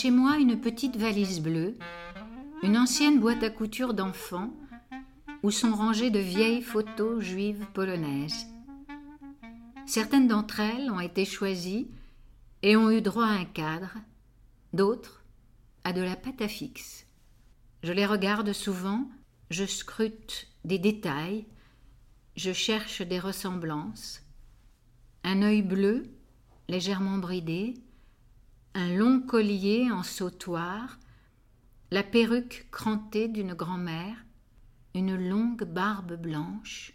Chez moi une petite valise bleue, une ancienne boîte à couture d'enfant où sont rangées de vieilles photos juives polonaises. Certaines d'entre elles ont été choisies et ont eu droit à un cadre, d'autres à de la pâte à fixe. Je les regarde souvent, je scrute des détails, je cherche des ressemblances. Un œil bleu, légèrement bridé, un long collier en sautoir, la perruque crantée d'une grand-mère, une longue barbe blanche.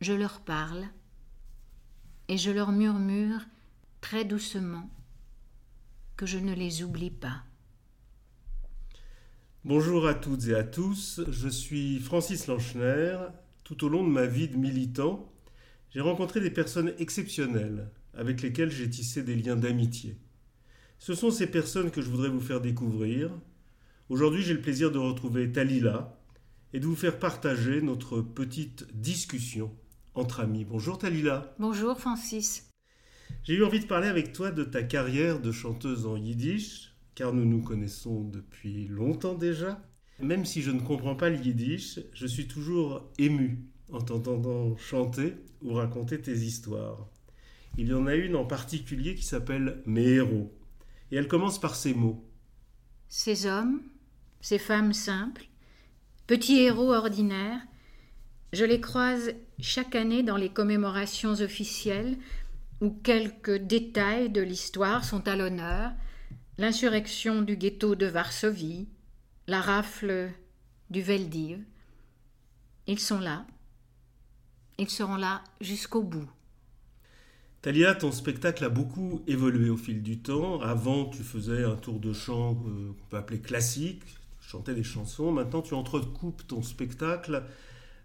Je leur parle et je leur murmure très doucement que je ne les oublie pas. Bonjour à toutes et à tous, je suis Francis Lanchner. Tout au long de ma vie de militant, j'ai rencontré des personnes exceptionnelles avec lesquelles j'ai tissé des liens d'amitié. Ce sont ces personnes que je voudrais vous faire découvrir. Aujourd'hui, j'ai le plaisir de retrouver Talila et de vous faire partager notre petite discussion entre amis. Bonjour Talila. Bonjour Francis. J'ai eu envie de parler avec toi de ta carrière de chanteuse en yiddish, car nous nous connaissons depuis longtemps déjà. Même si je ne comprends pas le yiddish, je suis toujours ému en t'entendant chanter ou raconter tes histoires. Il y en a une en particulier qui s'appelle Mes héros. Et elle commence par ces mots. Ces hommes, ces femmes simples, petits héros ordinaires, je les croise chaque année dans les commémorations officielles où quelques détails de l'histoire sont à l'honneur, l'insurrection du ghetto de Varsovie, la rafle du Veldiv. Ils sont là. Ils seront là jusqu'au bout. Talia, ton spectacle a beaucoup évolué au fil du temps. Avant, tu faisais un tour de chant euh, qu'on peut appeler classique, tu chantais des chansons. Maintenant, tu entrecoupes ton spectacle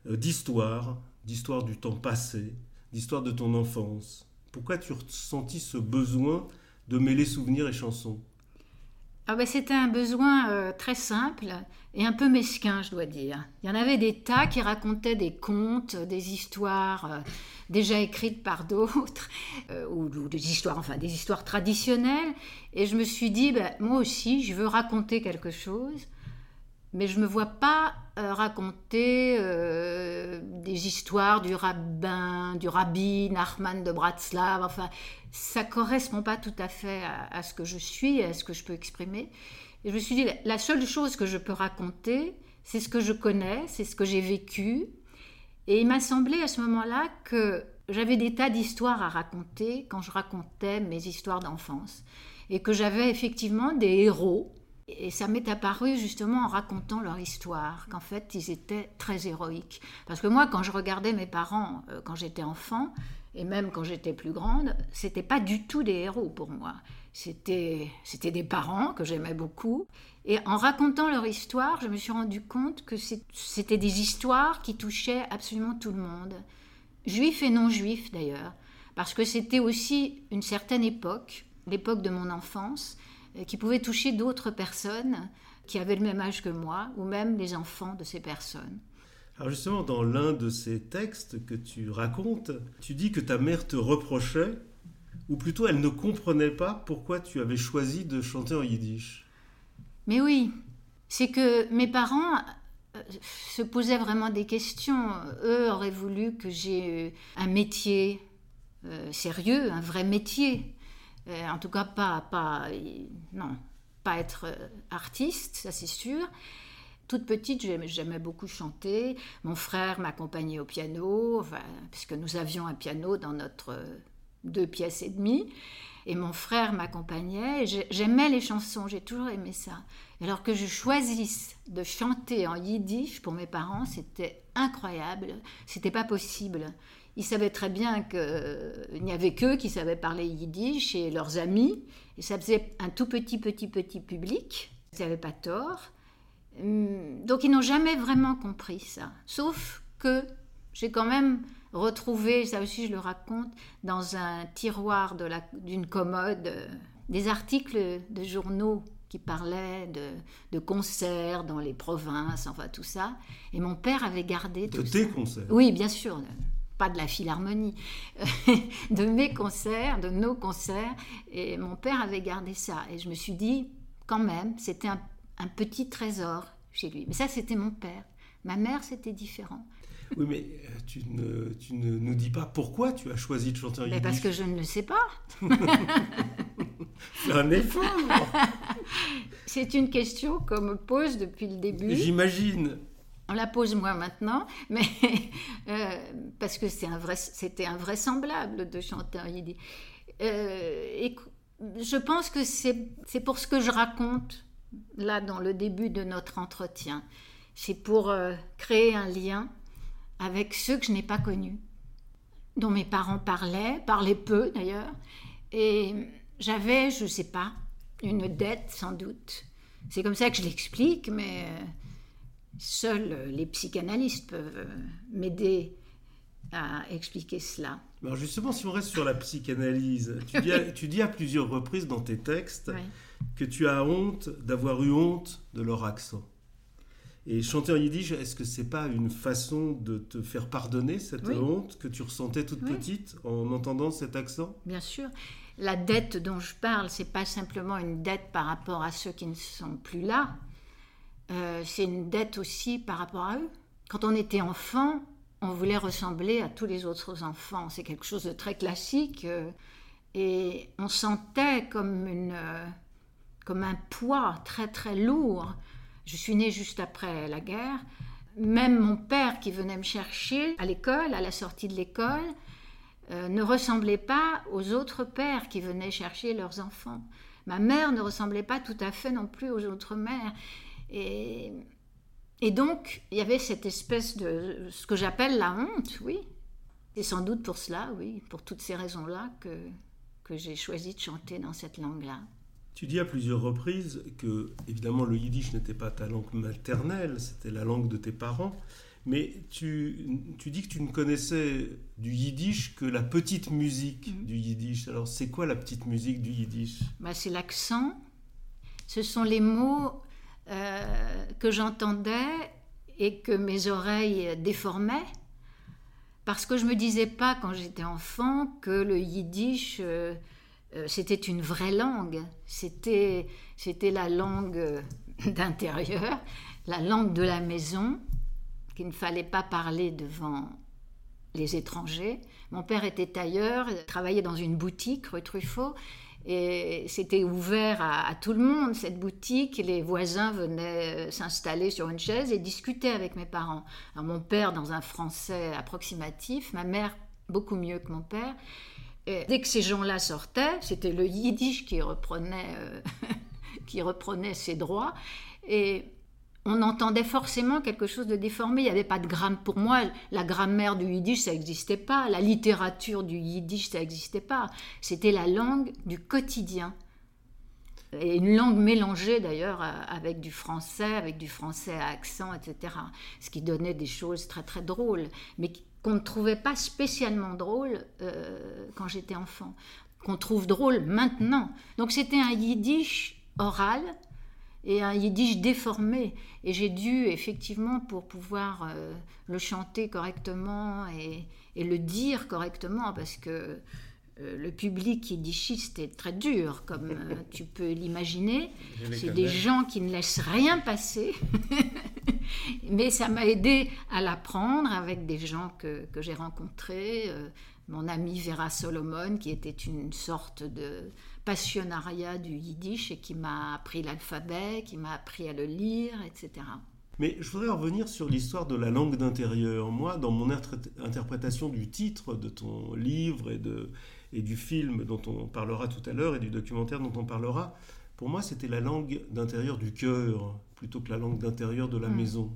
euh, d'histoire, d'histoire du temps passé, d'histoire de ton enfance. Pourquoi tu as ressenti ce besoin de mêler souvenirs et chansons? Ah ben, C'était un besoin euh, très simple et un peu mesquin, je dois dire. Il y en avait des tas qui racontaient des contes, des histoires déjà écrites par d'autres, euh, ou, des histoires, enfin des histoires traditionnelles. Et je me suis dit, ben, moi aussi, je veux raconter quelque chose, mais je ne me vois pas euh, raconter euh, des histoires du rabbin, du rabbi Nachman de Bratslav. Enfin, ça correspond pas tout à fait à, à, ce que je suis, à ce que je peux exprimer. Et je me suis dit, la seule chose que je peux raconter, c'est ce que je connais, c'est ce que j'ai vécu, et il m'a semblé à ce moment-là que j'avais des tas d'histoires à raconter quand je racontais mes histoires d'enfance. Et que j'avais effectivement des héros. Et ça m'est apparu justement en racontant leur histoire, qu'en fait ils étaient très héroïques. Parce que moi, quand je regardais mes parents euh, quand j'étais enfant, et même quand j'étais plus grande, c'était pas du tout des héros pour moi. C'était, des parents que j'aimais beaucoup. Et en racontant leur histoire, je me suis rendu compte que c'était des histoires qui touchaient absolument tout le monde, juifs et non juifs d'ailleurs, parce que c'était aussi une certaine époque, l'époque de mon enfance, qui pouvait toucher d'autres personnes qui avaient le même âge que moi, ou même les enfants de ces personnes. Alors justement, dans l'un de ces textes que tu racontes, tu dis que ta mère te reprochait, ou plutôt elle ne comprenait pas pourquoi tu avais choisi de chanter en yiddish. Mais oui, c'est que mes parents euh, se posaient vraiment des questions. Eux auraient voulu que j'ai un métier euh, sérieux, un vrai métier. Euh, en tout cas, pas, pas, non, pas être artiste, ça c'est sûr toute petite, j'aimais beaucoup chanter. Mon frère m'accompagnait au piano, puisque nous avions un piano dans notre euh, deux pièces et demie. Et mon frère m'accompagnait. J'aimais les chansons, j'ai toujours aimé ça. alors que je choisisse de chanter en yiddish pour mes parents, c'était incroyable. C'était pas possible. Ils savaient très bien qu'il euh, n'y avait qu'eux qui savaient parler yiddish et leurs amis. Et ça faisait un tout petit, petit, petit public. Ils n'avaient pas tort. Hum, donc ils n'ont jamais vraiment compris ça. Sauf que j'ai quand même retrouvé, ça aussi je le raconte, dans un tiroir d'une commode, euh, des articles de journaux qui parlaient de, concerts dans les provinces, enfin tout ça. Et mon père avait gardé tout de tes concerts? Oui, bien sûr. Pas de la philharmonie, de mes concerts, de nos concerts. Et mon père avait gardé ça. Et je me suis dit, quand même, c'était un, petit trésor chez lui. Mais ça, c'était mon père. Ma mère, c'était différent. Oui, mais euh, tu ne, tu ne nous dis pas pourquoi tu as choisi de chanter en yiddish. Parce que je ne le sais pas. C'est un effort. C'est une question qu'on me pose depuis le début. J'imagine. On la pose moi maintenant, mais euh, parce que c'était invraisemblable de chanter en yiddish. Euh, je pense que c'est pour ce que je raconte là dans le début de notre entretien. C'est pour euh, créer un lien avec ceux que je n'ai pas connus, dont mes parents parlaient, parlaient peu d'ailleurs. Et j'avais, je ne sais pas, une dette sans doute. C'est comme ça que je l'explique, mais Seuls euh, les psychanalystes peuvent euh, m'aider à expliquer cela. Alors justement, si on reste sur la psychanalyse, tu dis à, tu dis à plusieurs reprises dans tes textes que tu as honte d'avoir eu honte de leur accent. Et chanter en yiddish, est-ce que c'est pas une façon de te faire pardonner cette honte que tu ressentais toute petite en entendant cet accent? Bien sûr. La dette dont je parle, c'est pas simplement une dette par rapport à ceux qui ne sont plus là, euh, c'est une dette aussi par rapport à eux. Quand on était enfant, on voulait ressembler à tous les autres enfants. C'est quelque chose de très classique. Euh, et on sentait euh, comme un poids très très lourd. Je suis née juste après la guerre. Même mon père qui venait me chercher à l'école, à la sortie de l'école, ne ressemblait pas aux autres pères qui venaient chercher leurs enfants. Ma mère ne ressemblait pas tout à fait non plus aux autres mères. Et, et donc, il y avait cette espèce de ce que j'appelle la honte, oui. Et sans doute pour cela, oui, pour toutes ces raisons-là, que, que j'ai choisi de chanter dans cette langue-là. Tu dis à plusieurs reprises que, évidemment, le yiddish n'était pas ta langue maternelle, c'était la langue de tes parents. Mais tu, tu, dis que tu ne connaissais du yiddish que la petite musique mm. du yiddish. Alors, c'est quoi la petite musique du yiddish? Bah, C'est l'accent. Ce sont les mots que j'entendais et que mes oreilles déformaient. Parce que je me disais pas quand j'étais enfant que le yiddish euh, euh, c'était une vraie langue. C'était c'était la langue d'intérieur, la langue de la maison qu'il ne fallait pas parler devant les étrangers. Mon père était tailleur, travaillait dans une boutique rue Truffaut et c'était ouvert à, tout le monde, cette boutique. Les voisins venaient euh, s'installer sur une chaise et discuter avec mes parents. mon père dans un français approximatif, ma mère beaucoup mieux que mon père. Dès que ces gens-là sortaient, c'était le yiddish qui reprenait, euh, qui reprenait ses droits. Et on entendait forcément quelque chose de déformé. Il n'y avait pas de gramme. Pour moi, la grammaire du yiddish, ça n'existait pas. La littérature du yiddish, ça n'existait pas. C'était la langue du quotidien. Et une langue mélangée d'ailleurs avec du français, avec du français à accent, etc. Ce qui donnait des choses très très drôles, mais qu'on ne trouvait pas spécialement drôles euh, quand j'étais enfant, qu'on trouve drôle maintenant. Donc c'était un yiddish oral, et un yiddish déformé. Et j'ai dû, effectivement, pour pouvoir euh, le chanter correctement et, le dire correctement, parce que euh, le public yiddishiste est très dur, comme euh, tu peux l'imaginer. C'est des gens qui ne laissent rien passer. Mais ça m'a aidé à l'apprendre avec des gens que, que j'ai rencontrés. Mon ami Vera Solomon, qui était une sorte de passionnariat du yiddish et qui m'a appris l'alphabet, qui m'a appris à le lire, etc. Mais je voudrais revenir sur l'histoire de la langue d'intérieur. Moi, dans mon interprétation du titre de ton livre et, de, et du film dont on parlera tout à l'heure et du documentaire dont on parlera, pour moi, c'était la langue d'intérieur du cœur plutôt que la langue d'intérieur de la hmm. maison.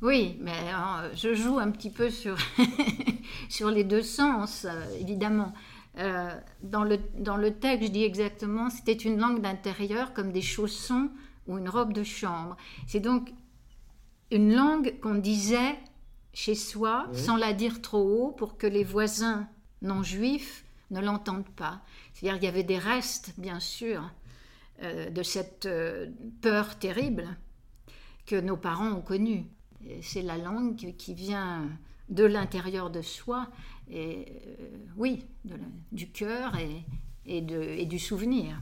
Oui, mais euh, je joue un petit peu sur, sur les deux sens, euh, évidemment. Euh, dans, le, dans le texte, je dis exactement, c'était une langue d'intérieur comme des chaussons ou une robe de chambre. C'est donc une langue qu'on disait chez soi sans la dire trop haut pour que les voisins non juifs ne l'entendent pas. C'est-à-dire qu'il y avait des restes, bien sûr, euh, de cette euh, peur terrible que nos parents ont connue. C'est la langue qui vient de l'intérieur de soi, et oui, du cœur et, et, de, et du souvenir.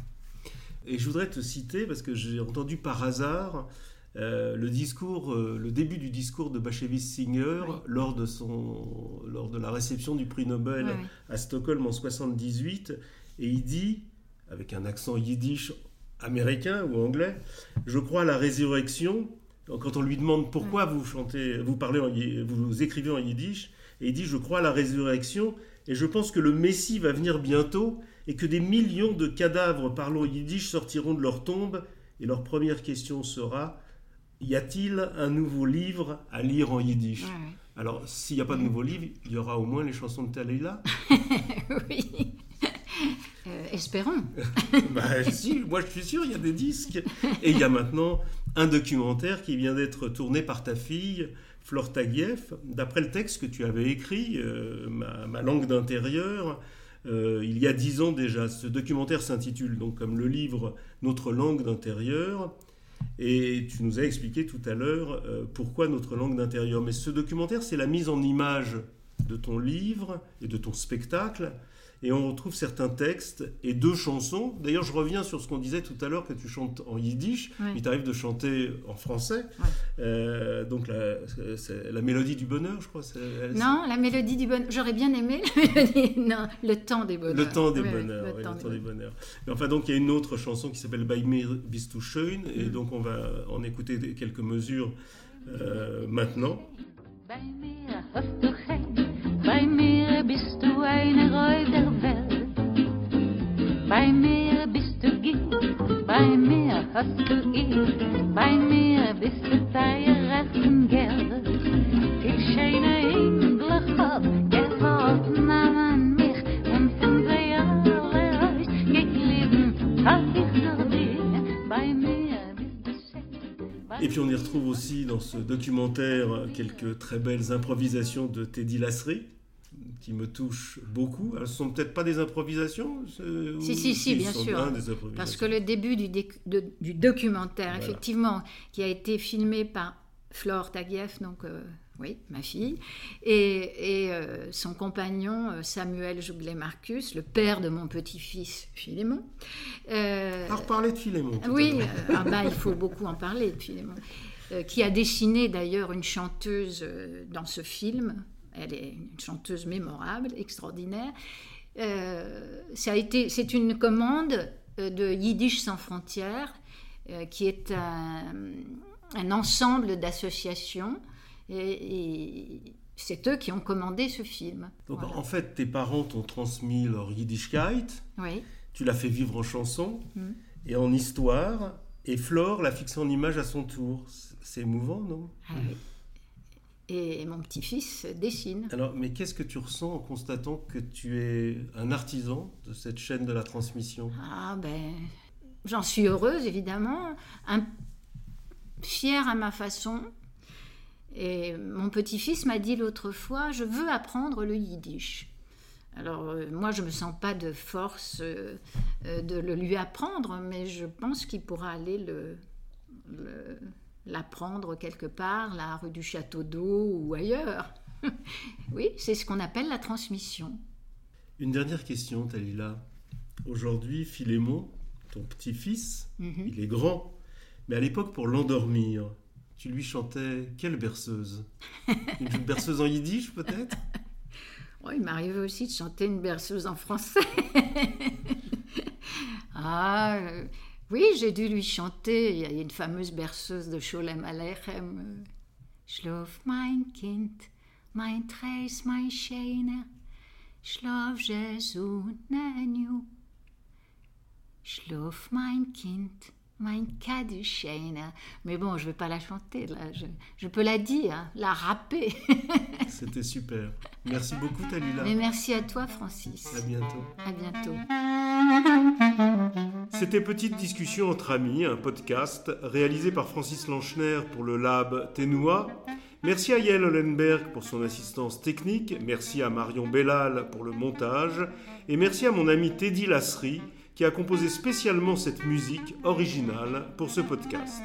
Et je voudrais te citer, parce que j'ai entendu par hasard euh, le discours, euh, le début du discours de Bashevis Singer lors, de son, lors de la réception du prix Nobel à Stockholm en 78, et il dit, avec un accent yiddish américain ou anglais, je crois à la résurrection. Quand on lui demande pourquoi vous chantez, vous parlez, vous écrivez en yiddish, et il dit je crois à la résurrection et je pense que le Messie va venir bientôt et que des millions de cadavres parlant yiddish sortiront de leur tombe. Et leur première question sera y a-t-il un nouveau livre à lire en yiddish? Alors, s'il n'y a pas de nouveau livre, il y aura au moins les chansons de Talila Oui. Espérons. bah, si, moi je suis sûr, il y a des disques. Et il y a maintenant un documentaire qui vient d'être tourné par ta fille, Flore Taguieff, d'après le texte que tu avais écrit, euh, ma, langue d'intérieur, euh, il y a dix ans déjà. Ce documentaire s'intitule donc comme le livre Notre langue d'intérieur. Et tu nous as expliqué tout à l'heure euh, pourquoi notre langue d'intérieur. Mais ce documentaire, c'est la mise en image de ton livre et de ton spectacle et on retrouve certains textes et deux chansons. D'ailleurs, je reviens sur ce qu'on disait tout à l'heure que tu chantes en yiddish, il t'arrive de chanter en français. Euh, donc la, la, mélodie du bonheur, je crois. Non, la mélodie du bonheur. J'aurais bien aimé la mélodie. Non, le temps des bonheurs. Le temps des bonheurs. le, temps, des bonheurs. Mais enfin, donc il y a une autre chanson qui s'appelle Bei mir bist du schön, et mm. donc on va en écouter quelques mesures euh, maintenant. Bei mir hast du Bei mir bist du eine der Welt. Hab ich nur dir, bei mir. Et puis on y retrouve aussi dans ce documentaire quelques très belles improvisations de Teddy Lasserie, qui me touchent beaucoup. Elles ne sont peut-être pas des improvisations Si, si, si, bien sûr. Parce que le début du, du documentaire, effectivement, qui a été filmé par Flore Taguieff, donc euh, oui, ma fille, et, et euh, son compagnon euh, Samuel Jouglet-Marcus, le père de mon petit-fils Philémon. Euh, Alors parler de Philémon. Oui, ah bah, il faut beaucoup en parler de Philémon. qui a dessiné d'ailleurs une chanteuse dans ce film, elle est une chanteuse mémorable, extraordinaire. Euh, ça a été, c'est une commande euh, de Yiddish sans frontières, euh, qui est un, ensemble d'associations. Et, c'est eux qui ont commandé ce film. Donc en fait, tes parents t'ont transmis leur Yiddishkeit. Oui. Tu l'as fait vivre en chanson mm. et en histoire. Et Flore l'a fixé en image à son tour. C'est émouvant, non? Ah oui et mon petit-fils dessine. Alors, mais qu'est-ce que tu ressens en constatant que tu es un artisan de cette chaîne de la transmission? Ah ben, j'en suis heureuse évidemment, un... fière à ma façon. Et mon petit-fils m'a dit l'autre fois, je veux apprendre le yiddish. Alors euh, moi, je ne me sens pas de force euh, euh, de le lui apprendre, mais je pense qu'il pourra aller le, le l'apprendre quelque part, la rue du Château d'Eau ou ailleurs. oui, c'est ce qu'on appelle la transmission. Une dernière question, Talila. Aujourd'hui, Philémon, ton petit-fils, mhm. il est grand, mais à l'époque, pour l'endormir, tu lui chantais quelle berceuse? Une berceuse en yiddish, peut-être? Oh, Il m'arrivait aussi de chanter une berceuse en français. ah, euh, oui, j'ai dû lui chanter. Il y a une fameuse berceuse de Sholem Aleichem. Schlaf, mein Kind, mein Treis, mein Scheiner. Schlaf, Jesu, Nenju. Schlaf, mein Kind, mein Kaduscheiner. Mais bon, je ne vais pas la chanter là. Je, je peux la dire, la rapper. C'était super. Merci beaucoup, Talila. Mais merci à toi, Francis. À bientôt. À bientôt. C'était Petite discussion entre amis, un podcast réalisé par Francis Lanchner pour le Lab Ténoua. Merci à Yael Hollenberg pour son assistance technique, merci à Marion Bellal pour le montage, et merci à mon ami Teddy Lasserie qui a composé spécialement cette musique originale pour ce podcast.